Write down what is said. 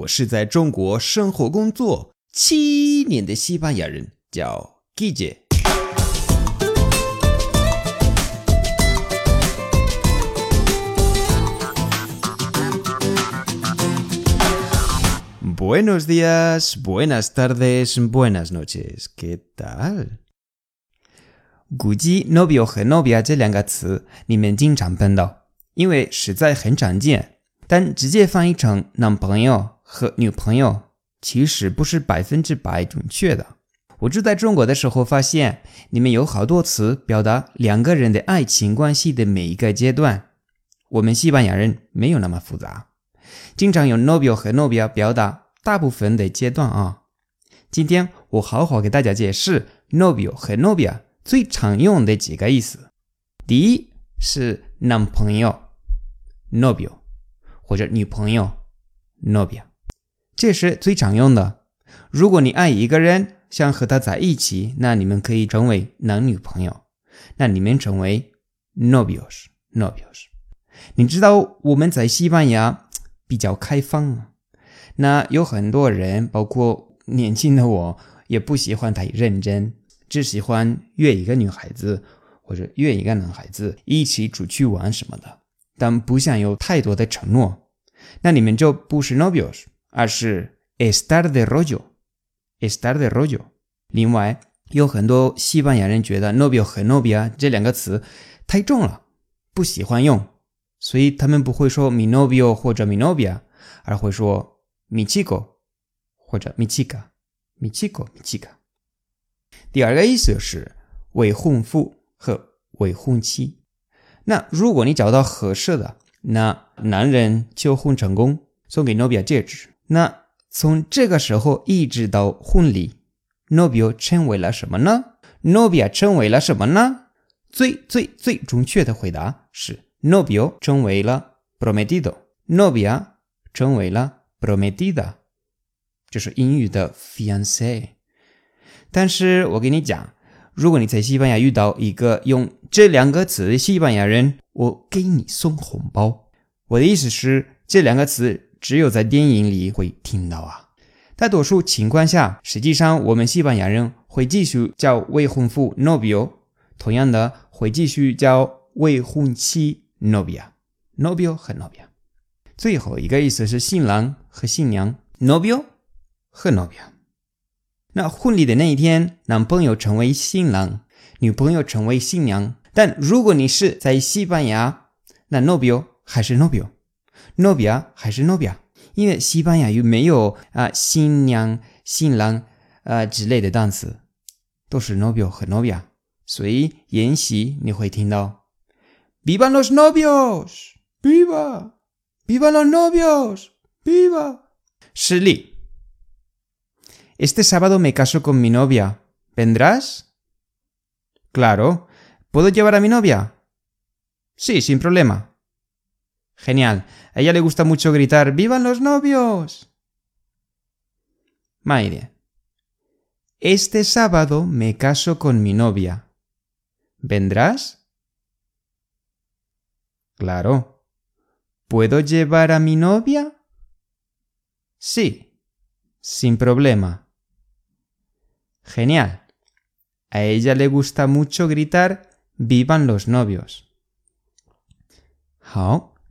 我是在中国生活工作七年的西班牙人，叫 Guille。Buenos días, buenas tardes, buenas noches. ¿Qué tal? 估计 novio 和 novia 这两个词你们经常碰到，因为实在很常见。但直接翻译成男朋友和女朋友，其实不是百分之百准确的。我住在中国的时候发现，你们有好多词表达两个人的爱情关系的每一个阶段。我们西班牙人没有那么复杂，经常用 novio 和 novia 表达大部分的阶段啊。今天我好好给大家解释 novio 和 novia 最常用的几个意思。第一是男朋友，novio。或者女朋友，novia，这是最常用的。如果你爱一个人，想和他在一起，那你们可以成为男女朋友，那你们成为 novios，novios。你知道我们在西班牙比较开放啊，那有很多人，包括年轻的我，也不喜欢太认真，只喜欢约一个女孩子或者约一个男孩子一起出去玩什么的。但不想有太多的承诺，那你们就不是 novios，而是 estar de rollo，estar de rollo。另外，有很多西班牙人觉得 novio 和 novia 这两个词太重了，不喜欢用，所以他们不会说 mi novio 或者 mi novia，而会说 mi chico 或者 mi chica，mi chico，mi chica。第二个意思是未婚夫和未婚妻。那如果你找到合适的，那男人求婚成功，送给 Novia 戒指。那从这个时候一直到婚礼，Novio 成为了什么呢？Novia 成为了什么呢？最最最准确的回答是：Novio 成为了 prometido，Novia 成为了 prometida，就是英语的 fiance。但是我跟你讲。如果你在西班牙遇到一个用这两个词的西班牙人，我给你送红包。我的意思是，这两个词只有在电影里会听到啊。大多数情况下，实际上我们西班牙人会继续叫未婚夫 novio，同样的会继续叫未婚妻 novia，novio 和 novia。最后一个意思是新郎和新娘 novio 和 novia。那婚礼的那一天，男朋友成为新郎，女朋友成为新娘。但如果你是在西班牙，那 novio 还是 Novio novio，novia 还是 novia，因为西班牙语没有啊新娘、新郎啊之类的单词，都是 novio 和 novia。所以演习你会听到，vivan los novios，viva，vivan los novios，viva。实例。Este sábado me caso con mi novia. ¿Vendrás? Claro. ¿Puedo llevar a mi novia? Sí, sin problema. Genial. A ella le gusta mucho gritar ¡Vivan los novios! Maide. Este sábado me caso con mi novia. ¿Vendrás? Claro. ¿Puedo llevar a mi novia? Sí, sin problema. Genial. A ella le gusta mucho gritar ¡Vivan los novios! Hao,